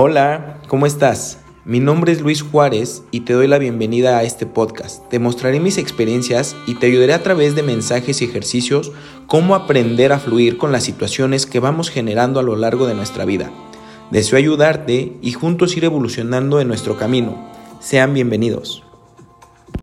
Hola, ¿cómo estás? Mi nombre es Luis Juárez y te doy la bienvenida a este podcast. Te mostraré mis experiencias y te ayudaré a través de mensajes y ejercicios cómo aprender a fluir con las situaciones que vamos generando a lo largo de nuestra vida. Deseo ayudarte y juntos ir evolucionando en nuestro camino. Sean bienvenidos.